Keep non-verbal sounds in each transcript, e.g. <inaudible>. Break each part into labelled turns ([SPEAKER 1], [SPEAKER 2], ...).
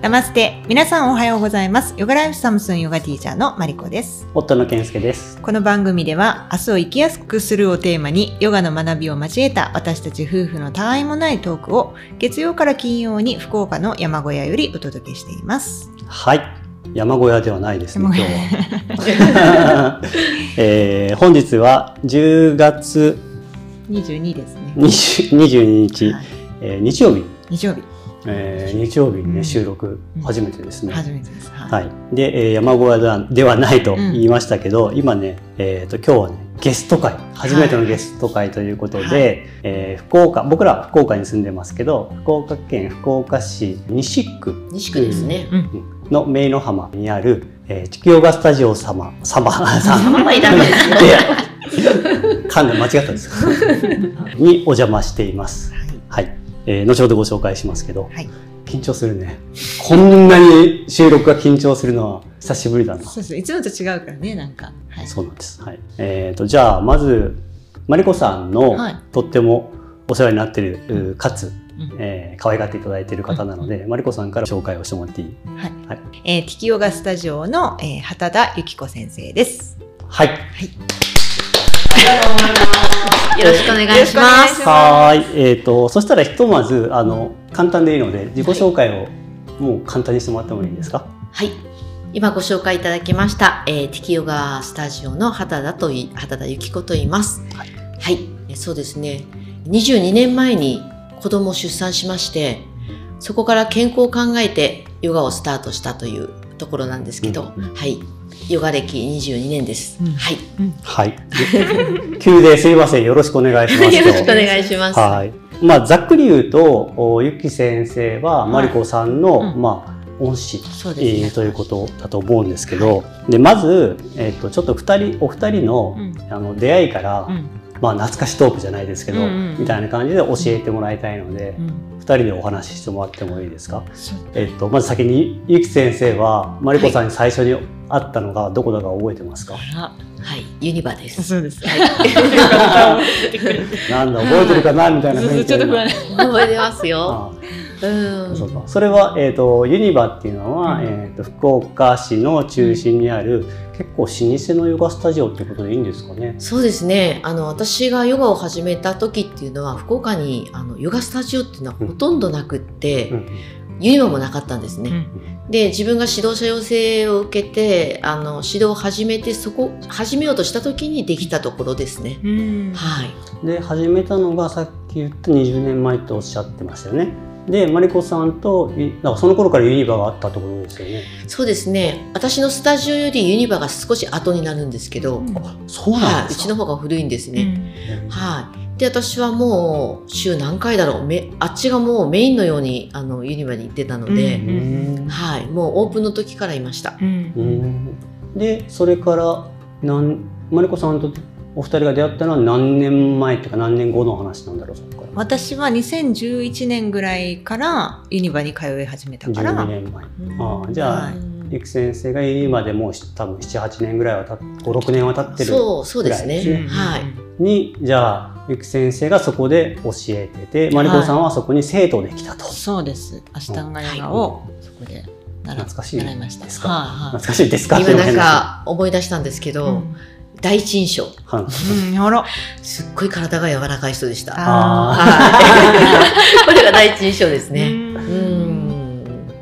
[SPEAKER 1] ナマステ。皆さんおはようございます。ヨガライフサムスンヨガティーチャーのマリコです。
[SPEAKER 2] 夫の健介です。
[SPEAKER 1] この番組では、明日を生きやすくするをテーマに、ヨガの学びを交えた私たち夫婦の他愛もないトークを、月曜から金曜に福岡の山小屋よりお届けしています。
[SPEAKER 2] はい。山小屋ではないですね、
[SPEAKER 1] 山
[SPEAKER 2] 今
[SPEAKER 1] 小
[SPEAKER 2] 日は。<laughs> えー本日は10月
[SPEAKER 1] 22ですね。
[SPEAKER 2] 20 22日、
[SPEAKER 1] はい
[SPEAKER 2] えー日曜日、
[SPEAKER 1] 日曜日、
[SPEAKER 2] えー日曜日にね、
[SPEAKER 1] うん
[SPEAKER 2] 収録
[SPEAKER 1] うん
[SPEAKER 2] 初めてですね。
[SPEAKER 1] 初めてです。はい。
[SPEAKER 2] はい。で、えー山小屋ではないと言いましたけど、今ね、えっ、と、今日はね、ゲスト会、初めてのゲスト会ということで、
[SPEAKER 1] はい
[SPEAKER 2] えー福岡、僕らは福岡に住んでますけど、福岡県福岡市西区
[SPEAKER 3] 西区ですね。
[SPEAKER 1] うん。
[SPEAKER 2] の名の浜にある、えー、地球ヨガスタジオ様、様。<laughs>
[SPEAKER 3] 様はいらない <laughs>
[SPEAKER 2] 噛んで間違ったんです。<laughs> にお邪魔しています。はい。えー後ほどご紹介しますけど、
[SPEAKER 1] はい。
[SPEAKER 2] 緊張するね。こんなに収録が緊張するのは久しぶりだな。
[SPEAKER 1] そうです。いつもと違うからね、なんか。はい。
[SPEAKER 2] そうなんです。はい。えっ、と、じゃあ、まず、マリコさんの、
[SPEAKER 1] はい
[SPEAKER 2] とってもお世話になってる、うかつ、
[SPEAKER 1] うん
[SPEAKER 2] えー可愛がっていただいている方なので、マリコさんから紹介をしてもらっていい？
[SPEAKER 1] はい。
[SPEAKER 2] はい
[SPEAKER 1] えー、ティキヨガスタジオの、えー、畑田由紀子先生です。
[SPEAKER 2] はい。<laughs>
[SPEAKER 3] よろしくお願いします。
[SPEAKER 2] はーい。えっ、と、そしたらひとまず、あの、簡単でいいので、自己紹介をもう簡単にしてもらってもいいですか？
[SPEAKER 3] はい。今ご紹介いただきました、えー、ティキヨガスタジオの畑田とい、畑田由紀子と言います。
[SPEAKER 2] は
[SPEAKER 3] はいい。えそうですね。22年前に子供を出産しまして、そこから健康を考えてヨガをスタートしたというところなんですけど、
[SPEAKER 2] うんうん
[SPEAKER 3] はい。ヨガ歴22年です。
[SPEAKER 1] うん
[SPEAKER 3] はい。
[SPEAKER 2] はい。<laughs> 急ですいません。よろしくお願いします。<laughs>
[SPEAKER 3] よろしくお願いします。
[SPEAKER 2] はい。まあ、ざっくり言うと、おゆき先生は、
[SPEAKER 1] はい
[SPEAKER 2] マリコさんの、
[SPEAKER 1] うん
[SPEAKER 2] まあ、恩師、えーということだと思うんですけど、で、まず、えっ、と、ちょっと二人、お二人の、
[SPEAKER 1] うん
[SPEAKER 2] あの、出会いから、
[SPEAKER 1] うん。
[SPEAKER 2] まあ、懐かしトークじゃないですけど、
[SPEAKER 1] うんうんうん
[SPEAKER 2] みたいな感じで教えてもらいたいので、
[SPEAKER 1] うん。
[SPEAKER 2] 二人でお話ししてもらってもいいですか？えっ、と、まず先に、ゆき先生は、マリコさんに最初に会ったのが、どこだか覚えてますか、
[SPEAKER 1] あ
[SPEAKER 3] はい。ユニバで
[SPEAKER 1] ら。
[SPEAKER 3] す。
[SPEAKER 1] そうです。<laughs>
[SPEAKER 2] なんだ、覚えてるかな？みたいな。<laughs>
[SPEAKER 3] 覚えてますよ。
[SPEAKER 2] あ
[SPEAKER 3] うん。
[SPEAKER 2] そうか。それは、えっ、と、ユニバっていうのは、
[SPEAKER 1] うん
[SPEAKER 2] えっ、と、福岡市の中心にある、結構老舗のヨガスタジオっていうことでいいんですかね？
[SPEAKER 3] そうですね。あの、私がヨガを始めた時っていうのは、福岡にあのヨガスタジオっていうのはほとんどなくって、
[SPEAKER 2] うん
[SPEAKER 3] ユニバもなかったんですね。
[SPEAKER 1] うん
[SPEAKER 3] で、自分が指導者養成を受けて、あの、指導を始めて、そこ、始めようとした時にできたところですね。
[SPEAKER 1] うん。
[SPEAKER 3] はい。
[SPEAKER 2] で、始めたのがさっき言った20年前っておっしゃってましたよね。で、マリコさんと、いだからその頃からユニバがあったってことですよね。
[SPEAKER 3] そうですね。私のスタジオよりユニバが少し後になるんですけど、
[SPEAKER 2] そうなん
[SPEAKER 3] はい。う
[SPEAKER 2] ですか。
[SPEAKER 3] ちの方が古いんですね。
[SPEAKER 1] うん
[SPEAKER 3] はい。で、私はもう週何回だろう。めあっちがもうメインのようにあのユニバに行ってたので、
[SPEAKER 2] うーん
[SPEAKER 3] はい。もうオープンの時からいました。
[SPEAKER 1] うん
[SPEAKER 2] うーんで、それから、なんマリコさんとお二人が出会ったのは何年前っていうか何年後の話なんだろう、そこから。
[SPEAKER 1] 私は2011年ぐらいからユニバに通い始めたから。
[SPEAKER 2] 12年前。
[SPEAKER 1] うん
[SPEAKER 2] ああじゃあ
[SPEAKER 1] はい
[SPEAKER 2] ゆき先生が今でもう多分78年ぐらいはたっ56年は経ってる
[SPEAKER 3] そう、そうですね。
[SPEAKER 1] うん
[SPEAKER 3] はい。
[SPEAKER 2] にじゃあゆき先生がそこで教えててマリコさんはそこに生徒できたと、
[SPEAKER 1] そうです。アシタンガヨガをそこで習
[SPEAKER 2] 懐かしい
[SPEAKER 1] 習いました。
[SPEAKER 2] ですか
[SPEAKER 1] はいはい
[SPEAKER 2] 懐かしいですか？
[SPEAKER 3] 今なんか思い出したんですけど、
[SPEAKER 1] うん
[SPEAKER 3] 第一印象、
[SPEAKER 2] はい
[SPEAKER 1] うん、あら。
[SPEAKER 3] すっごい体が柔らかい人でした。
[SPEAKER 2] あ
[SPEAKER 3] はい。<laughs> これが第一印象ですね。
[SPEAKER 1] うん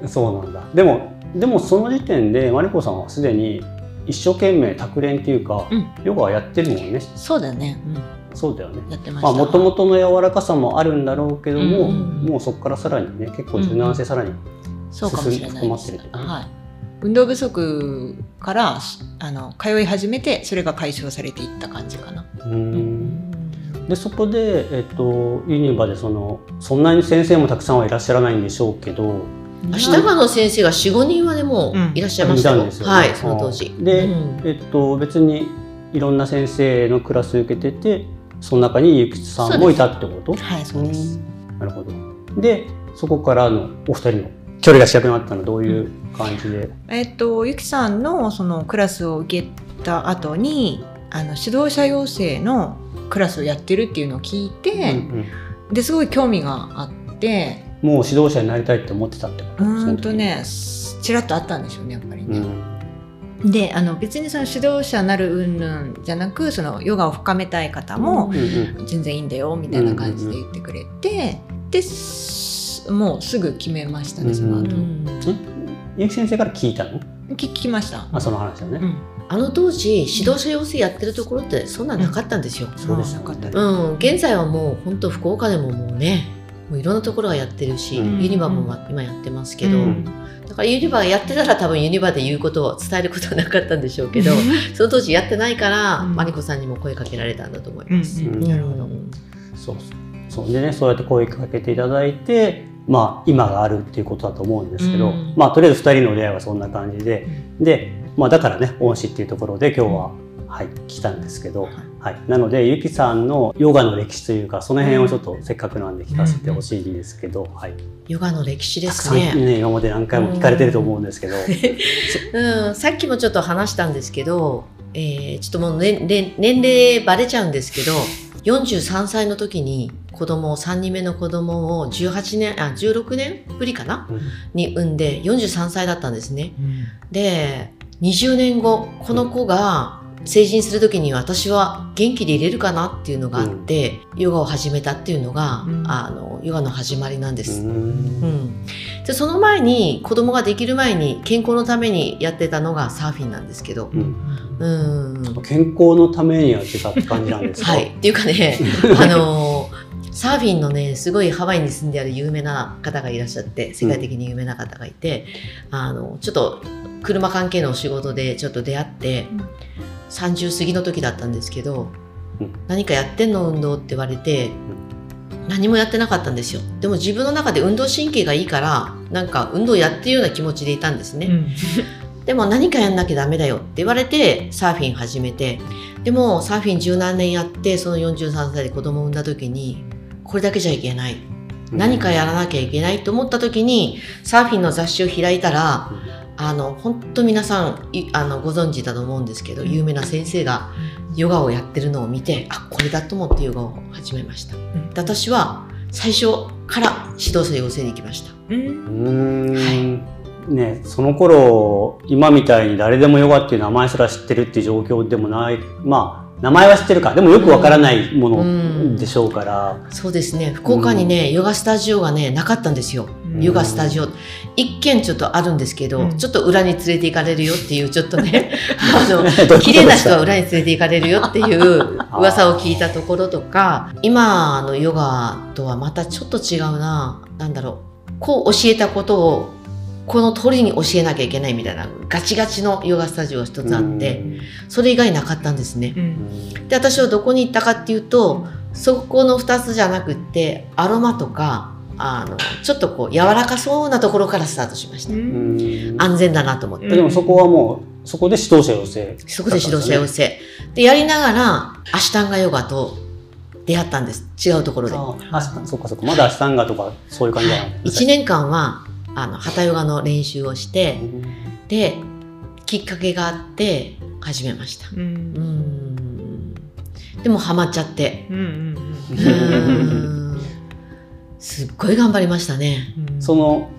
[SPEAKER 3] うん。
[SPEAKER 2] そうなんだでもでもその時点でマリコさんはすでに一生懸命卓練っていうか、
[SPEAKER 1] うん
[SPEAKER 2] ヨガはやってるもんね
[SPEAKER 1] そうだね。
[SPEAKER 2] そうだよね
[SPEAKER 1] うん、やってました。
[SPEAKER 2] まあもともとの柔らかさもあるんだろうけども、
[SPEAKER 1] うん
[SPEAKER 2] もうそこからさらにね結構柔軟性さらに、
[SPEAKER 1] そうかもしれない
[SPEAKER 2] 進ま
[SPEAKER 1] です
[SPEAKER 2] ってる
[SPEAKER 1] はい。運動不足からあの通い始めてそれが解消されていった感じかな。
[SPEAKER 2] うーん。でそこで、えっと、ユニバでそのそんなに先生もたくさんはいらっしゃらないんでしょうけど
[SPEAKER 3] 明日がの先生が4、5人はでもいらっしゃいましたよ。
[SPEAKER 2] いたんですよね。
[SPEAKER 3] はい、その当時。
[SPEAKER 2] で、
[SPEAKER 3] うん。
[SPEAKER 2] えっと、別にいろんな先生のクラス受けててその中にゆきさんもいたってこと？
[SPEAKER 1] はい、そうです。
[SPEAKER 2] うん。なるほど。でそこからのお二人の距離が近くなったのはどういう感じで、
[SPEAKER 1] えっとゆきさんのそのクラスを受けた後にあの指導者養成のクラスをやってるっていうのを聞いて、
[SPEAKER 2] うん
[SPEAKER 1] ですごい興味があって。
[SPEAKER 2] うんもう指導者になりたいって思ってたってこと？
[SPEAKER 1] うーんとねちらっとあったんでしょうねやっぱりね。
[SPEAKER 2] うん。
[SPEAKER 1] であの別にその指導者になる云々じゃなくそのヨガを深めたい方も
[SPEAKER 2] うんうん
[SPEAKER 1] 全然いいんだよみたいな感じで言ってくれて、ですもうすぐ決めましたねその後、
[SPEAKER 3] うん。
[SPEAKER 2] ゆき先生から聞いたの？
[SPEAKER 1] 聞聞きました。
[SPEAKER 2] あその話をね、
[SPEAKER 1] うん。
[SPEAKER 3] あの当時指導者養成やってるところってそんなんなかったんですよ。
[SPEAKER 2] そうですよ
[SPEAKER 1] あよかった
[SPEAKER 2] ね
[SPEAKER 3] うん、現在はもう本当福岡でももうねもういろんなところがやってるし、
[SPEAKER 2] うん。
[SPEAKER 3] ユニバも今やってますけど、
[SPEAKER 1] うん。
[SPEAKER 3] だからユニバがやってたら多分ユニバで言うことを伝えることはなかったんでしょうけどその当時やってないから、
[SPEAKER 1] うん。
[SPEAKER 3] マリコさんにも声かけられたんだと思います。
[SPEAKER 1] うんうん
[SPEAKER 2] うん。
[SPEAKER 1] なるほど
[SPEAKER 3] うん
[SPEAKER 2] そう。そうでねそうやって声かけていただいてまあ今があるっていうことだと思うんですけど、
[SPEAKER 3] うん。
[SPEAKER 2] まあとりあえず2人の出会いはそんな感じで、で、まあ、だからね恩師っていうところで今日は、はい来たんですけど、はい、なのでゆきさんのヨガの歴史というかその辺をちょっとせっかくなんで聞かせてほしいんですけど、はい、
[SPEAKER 3] ヨガの歴史ですね。
[SPEAKER 2] ね今まで何回も聞かれてると思うんですけど、
[SPEAKER 3] うん、さっきもちょっと話したんですけど、えーちょっともう年年年齢バレちゃうんですけど、43歳の時に子供を、3人目の子供を18年、あ、16年ぶりかな？
[SPEAKER 2] うん。
[SPEAKER 3] に産んで43歳だったんですね。で、20年後、この子が成人する時に私は元気でいれるかなっていうのがあって、ヨガを始めたっていうのが、
[SPEAKER 1] うん。
[SPEAKER 3] あの、ヨガの始まりなんです。
[SPEAKER 2] うん。
[SPEAKER 3] うん、でその前に子供ができる前に健康のためにやってたのがサーフィンなんですけど、
[SPEAKER 2] うん。
[SPEAKER 3] うん、
[SPEAKER 2] 健康のためには違った感じなんですか、
[SPEAKER 3] はい。っていうかね <laughs> あのサーフィンのねすごいハワイに住んである有名な方がいらっしゃって世界的に有名な方がいて、あのちょっと車関係のお仕事でちょっと出会って、
[SPEAKER 1] うん。
[SPEAKER 3] 30過ぎの時だったんですけど、
[SPEAKER 2] うん。
[SPEAKER 3] 何かやってんの運動って言われて、何もやってなかったんですよ。でも自分の中で運動神経がいいからなんか運動やってるような気持ちでいたんですね、でも何かやんなきゃダメだよって言われてサーフィン始めて。でもサーフィン十何年やってその43歳で子供を産んだ時にこれだけじゃいけない。何かやらなきゃいけないと思った時にサーフィンの雑誌を開いたらあの本当皆さんいあのご存知だと思うんですけど有名な先生がヨガをやってるのを見てあこれだと思ってヨガを始めました。で私は最初から指導者養成に行きました。
[SPEAKER 1] うん。
[SPEAKER 2] うーんね、その頃今みたいに誰でもヨガっていう名前すら知ってるっていう状況でもない。まあ名前は知ってるか。でもよくわからないものでしょうから、
[SPEAKER 3] そうですね。福岡にね、ヨガスタジオがねなかったんですよ。
[SPEAKER 1] うん。
[SPEAKER 3] ヨガスタジオ。一軒ちょっとあるんですけど、
[SPEAKER 1] うん。
[SPEAKER 3] ちょっと裏に連れて行かれるよっていうちょっとね <laughs> あの綺麗な人は裏に連れて行かれるよっていう噂を聞いたところとか今のヨガとはまたちょっと違うな。なんだろう。こう教えたことをこの通りに教えなきゃいけないみたいなガチガチのヨガスタジオが一つあってそれ以外なかったんですね。
[SPEAKER 1] うん。
[SPEAKER 3] で私はどこに行ったかっていうとそこの2つじゃなくってアロマとかあのちょっとこう柔らかそうなところからスタートしました、
[SPEAKER 2] うん。
[SPEAKER 3] 安全だなと思って、
[SPEAKER 1] うん
[SPEAKER 2] でもそこはもうそこで指導者養成
[SPEAKER 3] そこで指導者養成でやりながらアシュタンガヨガと出会ったんです。違うところで。
[SPEAKER 2] ああそっかそっか。まだアシタンガとかそういう感じじゃない。
[SPEAKER 3] 1年間はあのハタヨガの練習をして
[SPEAKER 2] うん
[SPEAKER 3] できっかけがあって始めました。
[SPEAKER 1] うん。
[SPEAKER 3] うん。でもハマっちゃって。
[SPEAKER 1] うんうん
[SPEAKER 3] うんすっごい頑張りましたね。
[SPEAKER 1] うん。
[SPEAKER 2] その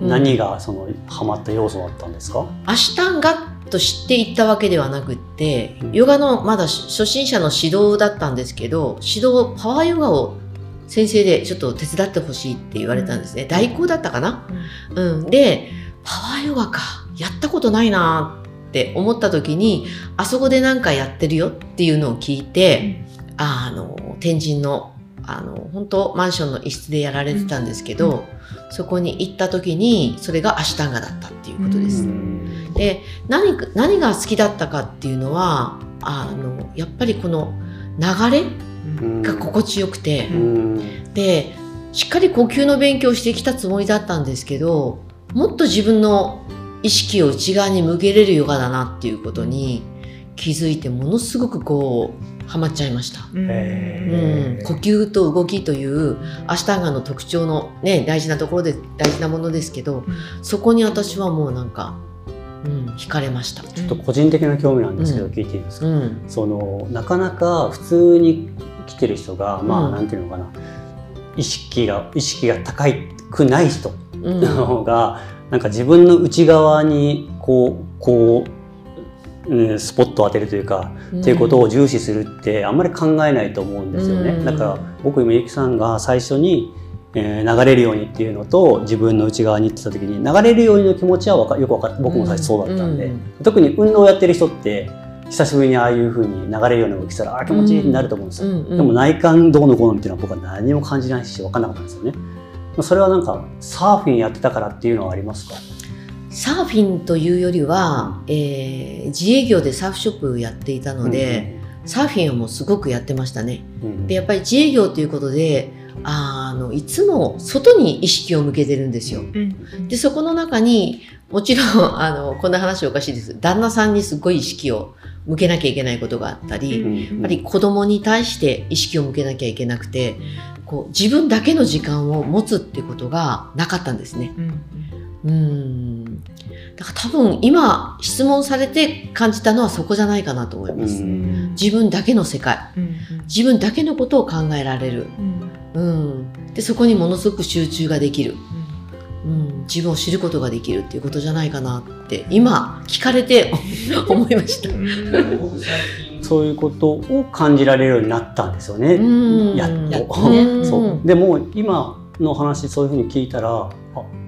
[SPEAKER 3] うん。
[SPEAKER 2] 何がそのハマった要素だったんですか、
[SPEAKER 3] アシュタンガと知っていったわけではなくって、
[SPEAKER 2] うん。
[SPEAKER 3] ヨガのまだ初心者の指導だったんですけど指導パワーヨガを先生でちょっと手伝ってほしいって言われたんですね。代行だったかな、うん、でパワーヨガか。やったことないなって思った時にあそこで何かやってるよっていうのを聞いて、あの天神のあの本当マンションの一室でやられてたんですけど、
[SPEAKER 1] うん。
[SPEAKER 3] そこに行った時にそれがアシュタンガだったっていうことです。
[SPEAKER 2] うん。
[SPEAKER 3] で何か何が好きだったかっていうのはあのやっぱりこの流れ
[SPEAKER 1] うん
[SPEAKER 3] が心地よくて、
[SPEAKER 2] うん。
[SPEAKER 3] でしっかり呼吸の勉強をしてきたつもりだったんですけどもっと自分の意識を内側に向けれるヨガだなっていうことに気づいてものすごくこうハマっちゃいました。うん。呼吸と動きというアシュタンガの特徴のね大事なところで大事なものですけどそこに私はもうなんか、うん、惹かれました。
[SPEAKER 2] ちょっと個人的な興味なんですけど、
[SPEAKER 3] うん。
[SPEAKER 2] 聞いていいですか、
[SPEAKER 3] うん。
[SPEAKER 2] そのなかなか普通に来てる人がまあ、
[SPEAKER 3] うん
[SPEAKER 2] なんていうのかな。意識が意識が高くない人。の方が、うん、なんか自分の内側にこうこう、うん、スポットを当てるというか、うん、っていうことを重視するってあんまり考えないと思うんですよね。うん、だから僕今ゆきさんが最初にえー、流れるようにっていうのと自分の内側に行ってた時に流れるようにの気持ちはかよく分かっ僕も最初そうだったんで、うん。うん、特に運動をやってる人って久しぶりにああいうふうに流れるような動きしたらあ気持ちいいになると思うんですよ、うん。うん、でも内観どうのこうのっていうのは僕は何も感じないし分かんなかったんですよね。それはなんかサーフィンやってたからっていうのはありますか？
[SPEAKER 3] サーフィンというよりは、えー、自営業でサーフショップやっていたので、うんうん、サーフィンはもうすごくやってましたね、うんうん、でやっぱり自営業ということであのいつも外に意識を向けてるんですよ。でそこの中にもちろん <laughs> あのこんな話おかしいです。旦那さんにすごい意識を向けなきゃいけないことがあったり、やっぱり子供に対して意識を向けなきゃいけなくてこう自分だけの時間を持つってことがなかったんですね。うんだから多分今質問されて感じたのはそこじゃないかなと思います。自分だけの世界、自分だけのことを考えられる。うん、でそこにものすごく集中ができる、うん、自分を知ることができるっていうことじゃないかなって今聞かれて <laughs> 思いました。
[SPEAKER 2] そういうことを感じられるようになったんですよね。やっと。ね、そう。でも今の話そういうふうに聞いたら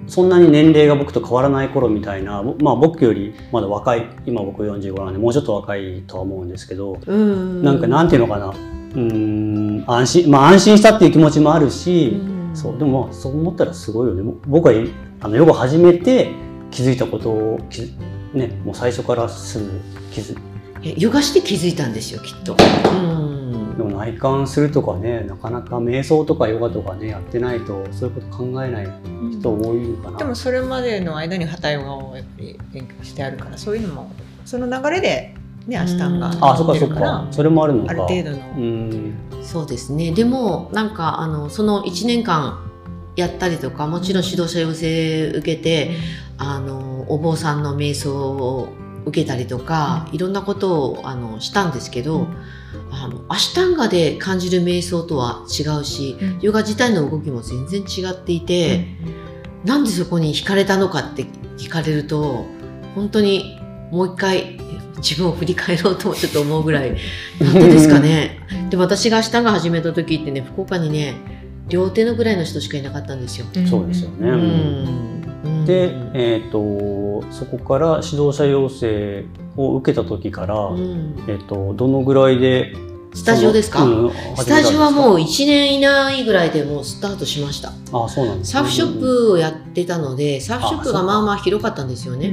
[SPEAKER 2] そんなに年齢が僕と変わらない頃みたいな、まあ、僕よりまだ若い今僕45なんでもうちょっと若いとは思うんですけどん。なんかなんていうのかなうん安心まあ安心したっていう気持ちもあるし、そうでもそう思ったらすごいよね。僕はあのヨガ始めて気づいたことをねもう最初からすぐ気づ
[SPEAKER 3] ヨガして気づいたんですよきっと。
[SPEAKER 2] うん。でも内観するとかねなかなか瞑想とかヨガとかねやってないとそういうこと考えない人多いかな、うん、
[SPEAKER 1] でもそれまでの間にハタヨガをやっぱり勉強してあるからそういうのもその流れでね、アシタンが
[SPEAKER 2] あそっかそっか。それもあるの
[SPEAKER 1] ある程度の。
[SPEAKER 3] そうですね。でもなんかあのその1年間やったりとかもちろん指導者養成受けて、うん、あのお坊さんの瞑想を受けたりとか、うん、いろんなことをあのしたんですけど、うん、あのアシタンガで感じる瞑想とは違うし、ヨガ自体の動きも全然違っていて、うん、なんでそこに惹かれたのかって聞かれると本当にもう一回自分を振り返ろうともちょっと思うぐらいなんでですかね。で私が下が始めた時ってね福岡にね両手のぐらいの人しかいなかったんですよ。
[SPEAKER 2] そうですよね。うん、で、えーと、そこから指導者養成を受けた時から、うん、えーと、どのぐらいで
[SPEAKER 3] スタジオですか、うん、スタジオはもう1年以内ぐらいでもうスタートしました。
[SPEAKER 2] あそうなんです、
[SPEAKER 3] ね、サーフショップをやってたので、サーフショップがまあまあ広かったんですよね。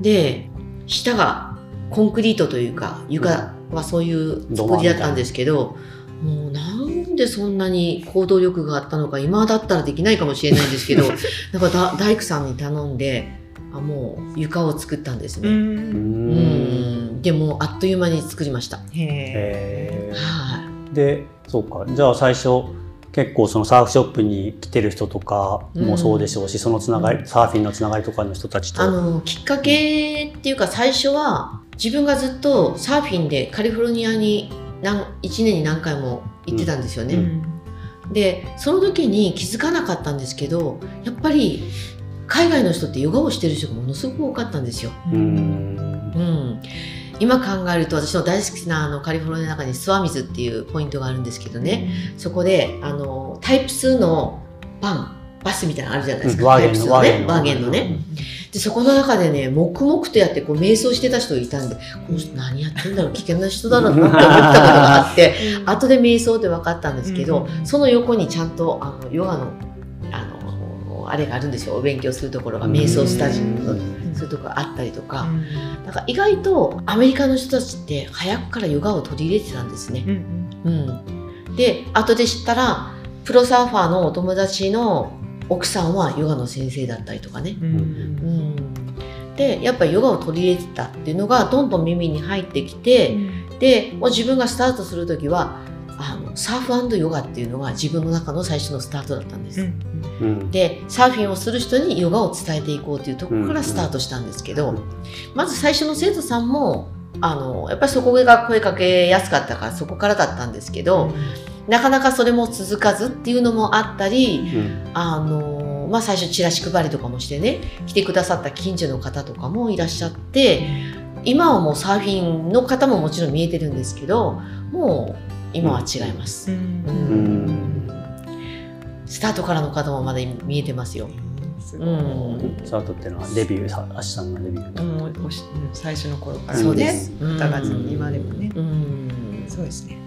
[SPEAKER 3] で、下がコンクリートというか床はそういう作りだったんですけど、もうなんでそんなに行動力があったのか今だったらできないかもしれないんですけど <laughs> なんか大工さんに頼んであもう床を作ったんですね。うん。でもあっという間に作りました。へ
[SPEAKER 2] はい、でそうか。じゃあ最初結構そのサーフショップに来てる人とかもそうでしょうし、うん、そのつながりサーフィンのつながりとかの人たちと。
[SPEAKER 3] あのきっかけっていうか最初は自分がずっとサーフィンでカリフォルニアに何1年に何回も行ってたんですよね。うん、でその時に気づかなかったんですけどやっぱり海外の人ってヨガをしてる人がものすごく多かったんですよ。うん、うん今考えると私の大好きなあのカリフォルニアの中にスワミズっていうポイントがあるんですけどね、うん、そこであのタイプ2のパンバスみたいなのあるじゃないですか、うん、ワーゲンのね。ワーゲンのね、でそこの中でね黙々とやってこう瞑想してた人がいたんでこの人何やってんだろう危険な人だろうなって思ったことがあって後で瞑想で分かったんですけど、その横にちゃんとあのヨガのあのあれがあるんですよ。お勉強するところが瞑想スタジオのそういうところがあったりとか、だから意外とアメリカの人たちって早くからヨガを取り入れてたんですね。うん、で後で知ったらプロサーファーのお友達の奥さんはヨガの先生だったりとかね。うん、うん、でやっぱりヨガを取り入れてたっていうのがどんどん耳に入ってきて、うん、でもう自分がスタートする時はサーフヨガっていうのが自分の中の最初のスタートだったんです。うん、でサーフィンをする人にヨガを伝えていこうというところからスタートしたんですけど、まず最初の生徒さんもあのやっぱりそこが声かけやすかったからそこからだったんですけど、なかなかそれも続かずっていうのもあったり、
[SPEAKER 2] うん。
[SPEAKER 3] あのまあ、最初チラシ配りとかもしてね来てくださった近所の方とかもいらっしゃって今はもうサーフィンの方ももちろん見えてるんですけどもう今は違います、
[SPEAKER 2] ん。
[SPEAKER 3] スタートからの方もまだ見えてますよ、
[SPEAKER 1] すごい
[SPEAKER 3] うん。
[SPEAKER 2] スタートっていうのはデビューさアシさんがデビュー。
[SPEAKER 1] もうおしうん。最初の頃から。
[SPEAKER 3] そうで
[SPEAKER 1] ね
[SPEAKER 3] す。
[SPEAKER 1] 疑わずに今でもね。
[SPEAKER 3] うん。
[SPEAKER 1] そうですね。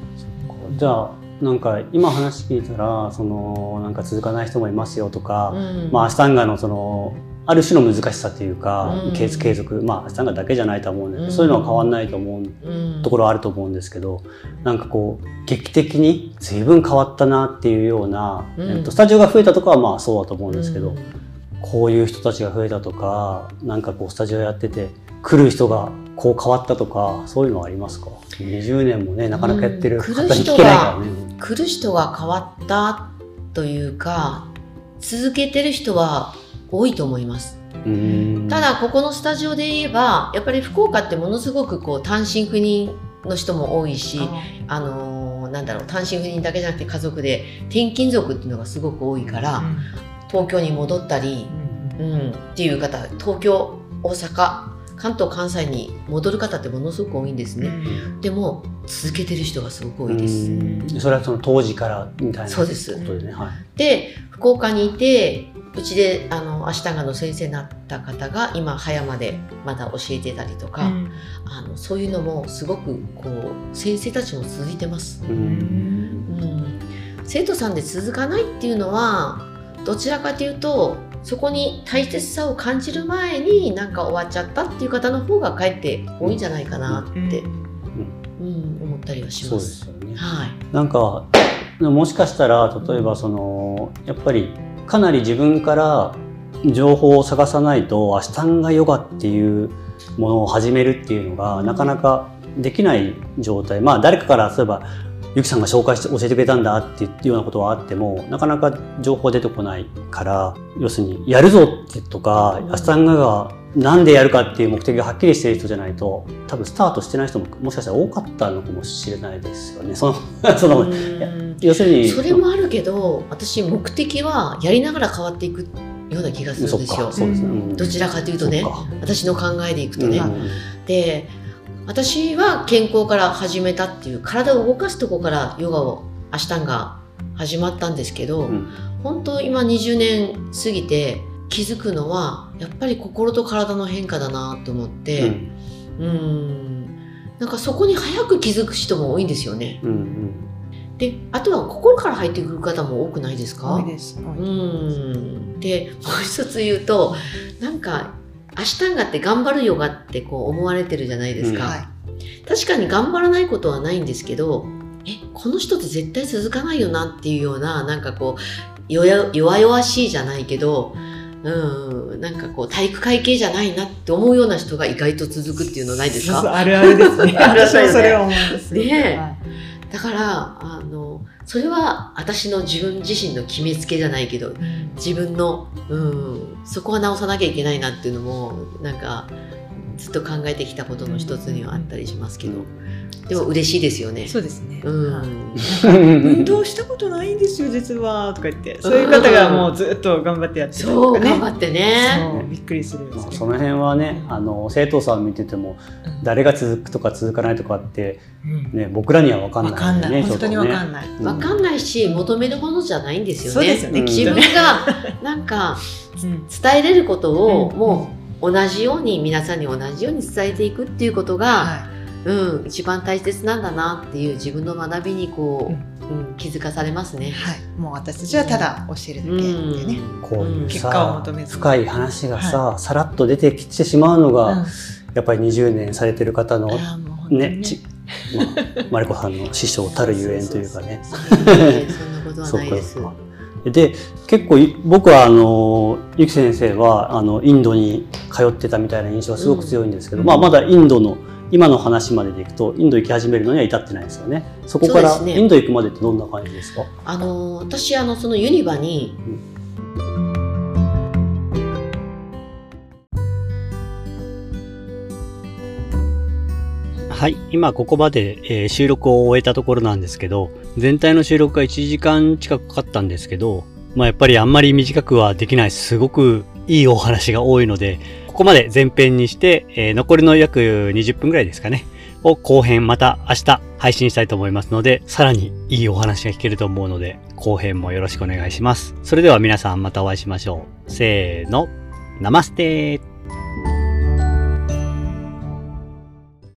[SPEAKER 2] じゃあなんか今話聞いたらそのなんか続かない人もいますよとか、
[SPEAKER 3] うん。
[SPEAKER 2] まあアシタンガのそのある種の難しさというか、
[SPEAKER 3] うん。
[SPEAKER 2] 継継続まあアシタンガだけじゃないと思うんだけど、
[SPEAKER 3] うん。
[SPEAKER 2] そういうのは変わんないと思う
[SPEAKER 3] うん。
[SPEAKER 2] ところはあると思うんですけどなんかこう劇的に随分変わったなっていうような、
[SPEAKER 3] うん。
[SPEAKER 2] えっと、スタジオが増えたとかはまあそうだと思うんですけど、
[SPEAKER 3] うん。
[SPEAKER 2] こういう人たちが増えたとかなんかこうスタジオやってて来る人がこう変わったとかそういうのはありますか？20年もねなかなかやってる
[SPEAKER 3] うん。
[SPEAKER 2] 方に聞けないからね。
[SPEAKER 3] 来る人が変わったというか続けてる人は多いと思います。
[SPEAKER 2] うん。
[SPEAKER 3] ただここのスタジオで言えばやっぱり福岡ってものすごくこう単身赴任の人も多いしあのーなんだろう単身赴任だけじゃなくて家族で転勤族っていうのがすごく多いから、東京に戻ったり、うん、っていう方東京大阪関東関西に戻る方ってものすごく多いんですね、でも続けてる人がすごく多いです、
[SPEAKER 2] うん。それはその当時からみたいな
[SPEAKER 3] そうです。
[SPEAKER 2] ことでね。はい。
[SPEAKER 3] で福岡にいてうちであのアシタンガの先生になった方が今葉山でまだ教えてたりとか、あのそういうのもすごくこう先生たちも続いてます、
[SPEAKER 2] うん。
[SPEAKER 3] うん、生徒さんで続かないっていうのはどちらかというとそこに大切さを感じる前になんか終わっちゃったっていう方の方がかえって多いんじゃないかなって、うん。思ったりはし
[SPEAKER 2] そう
[SPEAKER 3] ま。
[SPEAKER 2] ですすよね。
[SPEAKER 3] はい、
[SPEAKER 2] なんかもしかしたら例えばそのやっぱりかなり自分から情報を探さないとアシタンガヨガっていうものを始めるっていうのがなかなかできない状態。まあ誰かから例えばゆきさんが紹介して教えてくれたんだっていうようなことはあってもなかなか情報出てこないから要するにやるぞってとかアシタンガがなんでやるかっていう目的がはっきりしている人じゃないと多分スタートしてない人ももしかしたら多かったのかもしれないですよね。その <laughs> その
[SPEAKER 3] うん。
[SPEAKER 2] 要するに
[SPEAKER 3] それもあるけど私目的はやりながら変わっていくような気がするんですよ。
[SPEAKER 2] うですね、
[SPEAKER 1] うん。
[SPEAKER 3] どちらかというとね私の考えでいくとね。
[SPEAKER 2] うん。
[SPEAKER 3] で私は健康から始めたっていう体を動かすとこからヨガをアシュタンが始まったんですけど、
[SPEAKER 2] うん。
[SPEAKER 3] 本当今20年過ぎて気づくのはやっぱり心と体の変化だなと思っ
[SPEAKER 2] う
[SPEAKER 3] て
[SPEAKER 2] ん。
[SPEAKER 3] うん。なんかそこに早く気づく人も多いんですよね。
[SPEAKER 2] うん
[SPEAKER 3] であとは心から入ってくる方も多くないですか？
[SPEAKER 1] 多いです。多
[SPEAKER 3] う
[SPEAKER 1] い
[SPEAKER 3] ん。でもう一つ言うとなんかアシュタンガって頑張るヨガってこう思われてるじゃないですか、
[SPEAKER 1] はい。
[SPEAKER 3] 確かに頑張らないことはないんですけどえこの人って絶対続かないよなっていうようななんかこう弱弱々しいじゃないけどうんなんかこう体育会系じゃないなって思うような人が意外と続くっていうのないですか？
[SPEAKER 1] あるあるですね。<laughs>
[SPEAKER 3] あるある
[SPEAKER 1] 私もそれは思います。
[SPEAKER 3] ね。
[SPEAKER 1] い。
[SPEAKER 3] だからあのそれは私の自分自身の決めつけじゃないけど自分の、うん、そこは直さなきゃいけないなっていうのもなんかずっと考えてきたことの一つにはあったりしますけど、でも嬉しいですよね。
[SPEAKER 1] そうですね。
[SPEAKER 3] うん。
[SPEAKER 1] はい。運動したことないんですよ実はとか言って。そういう方がもうずっと頑張ってやってたり
[SPEAKER 3] そう
[SPEAKER 1] とか。ね
[SPEAKER 3] 頑張ってね。
[SPEAKER 1] びっくりする
[SPEAKER 2] まあその辺はねあの生徒さん見てても
[SPEAKER 1] うん。
[SPEAKER 2] 誰が続くとか続かないとかって、
[SPEAKER 1] うん。
[SPEAKER 2] ね、僕らには分かん
[SPEAKER 1] わ
[SPEAKER 2] ないんでね
[SPEAKER 1] かんない。本当にわかんない。
[SPEAKER 2] うん。
[SPEAKER 3] わかんないし求めるものじゃないんですよね。
[SPEAKER 1] そうですよね
[SPEAKER 2] うん
[SPEAKER 3] 自分がなんか
[SPEAKER 1] うん。
[SPEAKER 3] 伝えれることを
[SPEAKER 1] うん。
[SPEAKER 3] もう同じように皆さんに同じように伝えていくっていうことが、
[SPEAKER 1] は
[SPEAKER 3] うん、一番大切なんだなっていう自分の学びにこう、うん。気づかされますね。
[SPEAKER 1] い。はい。もう私たちはただ教えるだけでね。
[SPEAKER 2] こういう
[SPEAKER 1] 結果を
[SPEAKER 2] さ
[SPEAKER 1] 求めず
[SPEAKER 2] 深い話がさ、さらっと出てきてしまうのが、
[SPEAKER 1] うん。
[SPEAKER 2] やっぱり20年されてる方の
[SPEAKER 1] あーもう本当に
[SPEAKER 2] ね。ちまあ、マリコさんの師匠たるゆえんというかね。
[SPEAKER 3] そんなことはないです。<laughs>
[SPEAKER 2] で結構い僕はあのゆき先生はあのインドに通ってたみたいな印象がすごく強いんですけど、
[SPEAKER 1] うん。
[SPEAKER 2] まあ、まだインドの今の話まででいくとインド行き始めるのには至ってないですよね。そこからインド行くまでってどんな感じですか？
[SPEAKER 3] あの私あのそのユニバに、
[SPEAKER 2] はい。今ここまで、えー、収録を終えたところなんですけど、全体の収録が1時間近くかかったんですけど、まあやっぱりあんまり短くはできない、すごくいいお話が多いので、ここまで前編にして、えー、残りの約20分ぐらいですかね。を後編また明日配信したいと思いますので、さらにいいお話が聞けると思うので、後編もよろしくお願いします。それでは皆さんまたお会いしましょう。せーの、ナマステー